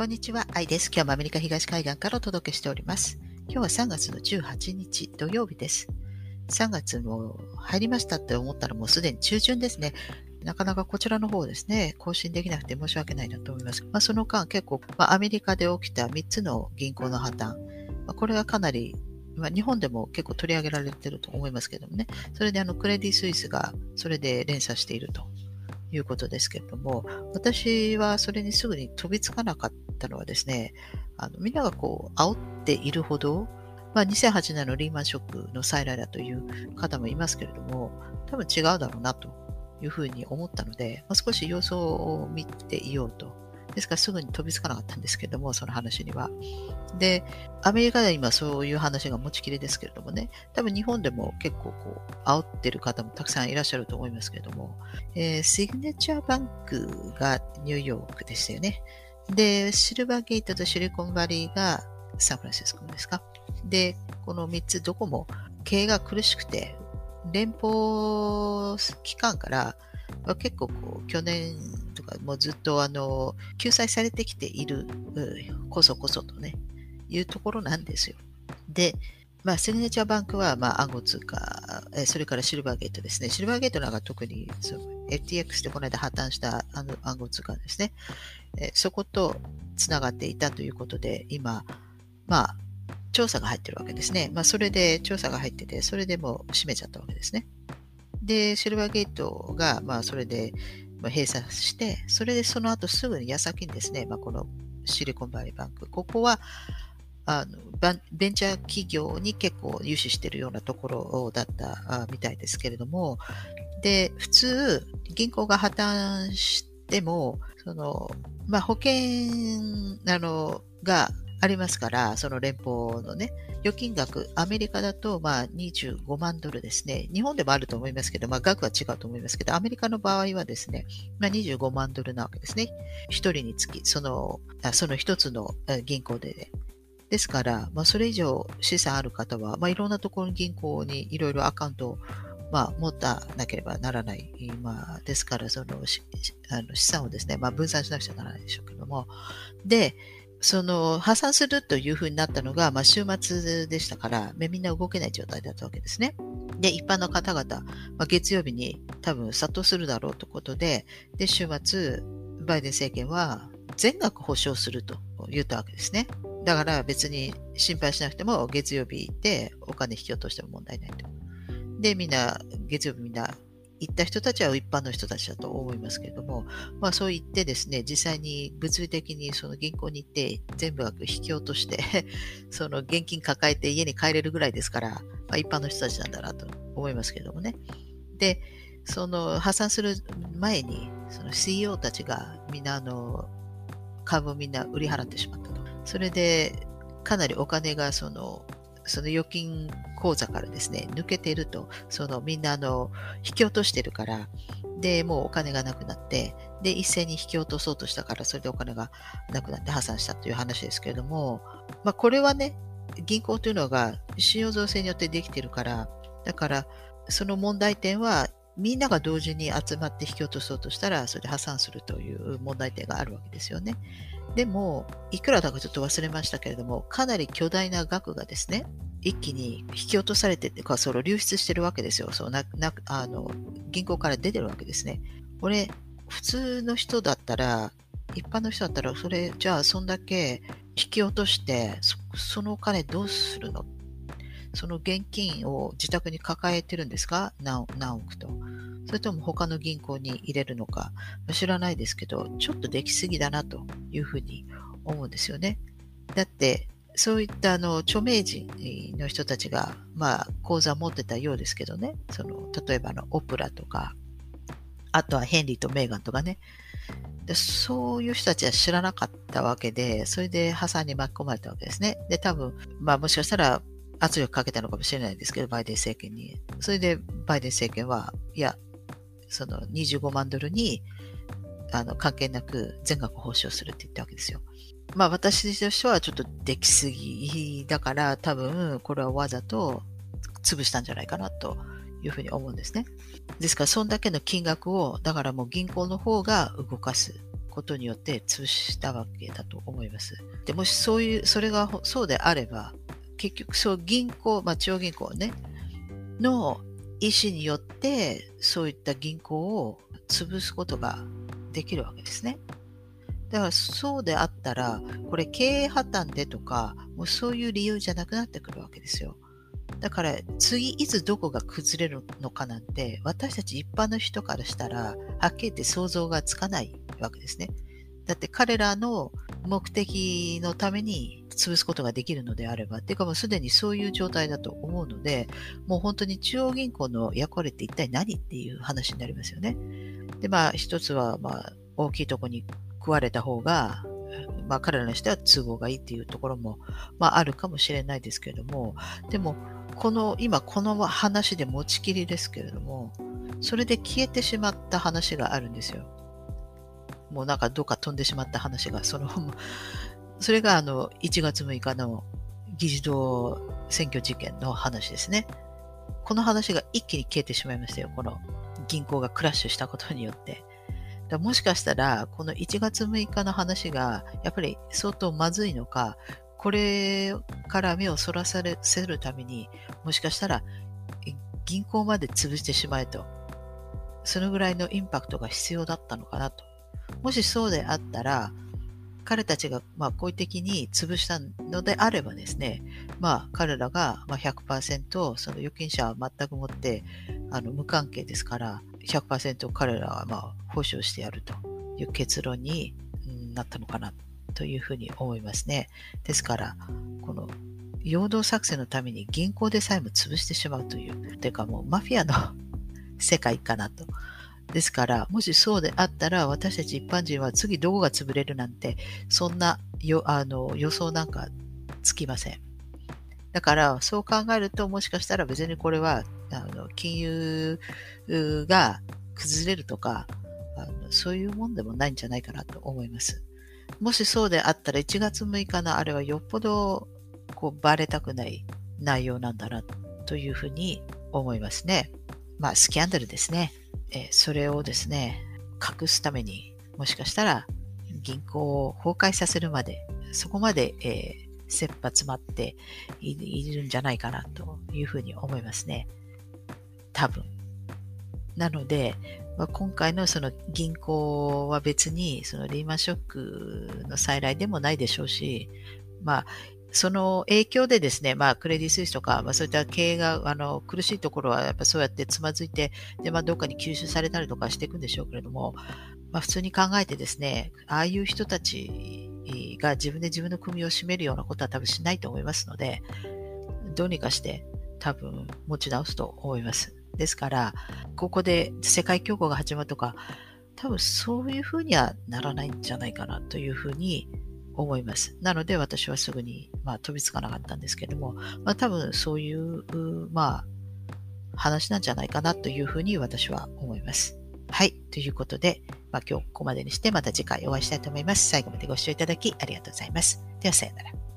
こんにちは、愛です。今日もアメリカ東海岸からお届けしております。今日は3月の18日土曜日です。3月も入りましたって思ったらもうすでに中旬ですね。なかなかこちらの方ですね、更新できなくて申し訳ないなと思います。まあ、その間結構、まあ、アメリカで起きた3つの銀行の破綻、まあ、これはかなりま、日本でも結構取り上げられてると思いますけどもね、それであのクレディ・スイスがそれで連鎖しているということですけれども、私はそれにすぐに飛びつかなかったのはですね、あのみんながこう煽っているほど、まあ、2008年のリーマンショックの再来だという方もいますけれども、多分違うだろうなというふうに思ったので、まあ、少し様子を見ていようとですからすぐに飛びつかなかったんですけども、その話には。で、アメリカでは今そういう話が持ちきりですけれどもね、多分日本でも結構こう、煽ってる方もたくさんいらっしゃると思いますけれども、えー、シグネチャーバンクがニューヨークでしたよね。で、シルバーゲートとシリコンバリーがサンフランシスコですか。で、この3つどこも経営が苦しくて、連邦機関から結構こう去年とかもうずっとあの救済されてきている、こそこそとね、いうところなんですよ。で、まあ、セグネチャーバンクは、まあ、暗号通貨、えそれからシルバーゲートですね。シルバーゲートなんか特にその FTX でこの間破綻した暗号通貨ですね。えそことつながっていたということで、今、まあ、調査が入ってるわけですね。まあ、それで調査が入ってて、それでもう閉めちゃったわけですね。で、シルバーゲートが、まあ、それで閉鎖して、それでその後すぐに矢先にですね、まあ、このシリコンバレーバンク、ここは、あのベンチャー企業に結構融資しているようなところだったみたいですけれども、で、普通、銀行が破綻しても、その、まあ、保険、あの、がありますから、その連邦のね、預金額、アメリカだとまあ25万ドルですね。日本でもあると思いますけど、まあ額は違うと思いますけど、アメリカの場合はですね、まあ、25万ドルなわけですね。一人につき、その、その一つの銀行で、ね、ですから、まあ、それ以上資産ある方は、まあ、いろんなところの銀行にいろいろアカウントをまあ、持たなければならない。まあ、ですから、そのあの資産をですね、まあ、分散しなくちゃならないでしょうけども。で、その破産するというふうになったのが、まあ、週末でしたから、みんな動けない状態だったわけですね。で、一般の方々、まあ、月曜日に多分殺到するだろうということで、で、週末、バイデン政権は全額保証すると言ったわけですね。だから別に心配しなくても月曜日でお金引き落としても問題ないと。で、みんな、月曜日みんな行った人たちは一般の人たちだと思いますけれども、まあそう言ってですね、実際に物理的にその銀行に行って全部額引き落として その現金抱えて家に帰れるぐらいですから、まあ一般の人たちなんだなと思いますけれどもね。で、その破産する前に、その CEO たちがみんなあの株をみんな売り払ってしまったと。それで、かなりお金がそのその預金口座からですね、抜けてると、そのみんなあの、引き落としてるから、で、もうお金がなくなって、で、一斉に引き落とそうとしたから、それでお金がなくなって破産したという話ですけれども、まあ、これはね、銀行というのが信用造成によってできてるから、だから、その問題点は、みんなが同時に集まって引き落とそうとしたら、それで破産するという問題点があるわけですよね。でも、いくらだかちょっと忘れましたけれども、かなり巨大な額がですね、一気に引き落とされててか、その流出してるわけですよ。そうななあの銀行から出てるわけですね。これ、普通の人だったら、一般の人だったら、それ、じゃあ、そんだけ引き落としてそ、そのお金どうするの？その現金を自宅に抱えてるんですか？何何億と。それとも他の銀行に入れるのか？知らないですけど、ちょっとできすぎだなというふうに思うんですよね。だって、そういったあの著名人の人たちが、まあ、講座を持ってたようですけどね、その例えばのオプラとか、あとはヘンリーとメーガンとかね、でそういう人たちは知らなかったわけで、それで破産に巻き込まれたわけですね。で、多分、まあもしかしたら圧力かけたのかもしれないですけど、バイデン政権に。それでバイデン政権は、いや、その25万ドルにあの関係なく全額報酬するって言ったわけですよ。まあ私としてはちょっとできすぎだから多分これはわざと潰したんじゃないかなというふうに思うんですね。ですからそんだけの金額をだからもう銀行の方が動かすことによって潰したわけだと思います。でもしそういう、それがそうであれば、結局そう銀行、まあ、中央銀行ね、の意思によってそういった銀行を潰すことができるわけですね。だからそうであったら、これ経営破綻でとか、もうそういう理由じゃなくなってくるわけですよ。だから次いつどこが崩れるのかなんて私たち一般の人からしたらはっきり言って想像がつかないわけですね。だって彼らの目的のために潰すことができるのであれば、っていうかもうすでにそういう状態だと思うので、もう本当に中央銀行の役割って一体何っていう話になりますよね。で、まあ一つは、まあ大きいとこに食われた方が、まあ彼らにしては都合がいいっていうところも、まああるかもしれないですけれども、でも、この、今この話で持ちきりですけれども、それで消えてしまった話があるんですよ。もうなんかどっか飛んでしまった話が、その、それがあの、1月6日の議事堂選挙事件の話ですね。この話が一気に消えてしまいましたよ。この銀行がクラッシュしたことによって。だもしかしたら、この1月6日の話が、やっぱり相当まずいのか、これから目をそらさせるために、もしかしたら銀行まで潰してしまえと、そのぐらいのインパクトが必要だったのかなともしそうであったら、彼たちがまあ好意的に潰したのであればですね、まあ彼らがまあ100%その預金者は全くもってあの無関係ですから100%彼らはまあ保証してやるという結論になったのかなというふうに思いますね。ですから、この陽動作戦のために銀行でさえも潰してしまうという、というかもうマフィアの世界かなとですから、もしそうであったら、私たち一般人は次どこが潰れるなんて、そんなよあの予想なんかつきません。だから、そう考えると、もしかしたら別にこれは、あの金融が崩れるとかあの、そういうもんでもないんじゃないかなと思います。もしそうであったら、1月6日のあれはよっぽどこうバレたくない内容なんだなというふうに思いますね。まあ、スキャンダルですね。えそれをですね、隠すために、もしかしたら銀行を崩壊させるまで、そこまで、えー、切羽詰まっているんじゃないかなというふうに思いますね。多分。なので、まあ、今回のその銀行は別にそのリーマンショックの再来でもないでしょうし、まあ、その影響でですね、まあ、クレディ・スイスとか、まあ、そういった経営があの苦しいところは、やっぱそうやってつまずいて、で、まあ、どっかに吸収されたりとかしていくんでしょうけれども、まあ、普通に考えてですね、ああいう人たちが自分で自分の組を占めるようなことは多分しないと思いますので、どうにかして多分持ち直すと思います。ですから、ここで世界恐慌が始まるとか、多分そういうふうにはならないんじゃないかなというふうに思います。なので私はすぐに、まあ、飛びつかなかったんですけども、まあ、多分そういう、まあ、話なんじゃないかなというふうに私は思います。はい。ということで、まあ、今日ここまでにしてまた次回お会いしたいと思います。最後までご視聴いただきありがとうございます。ではさようなら。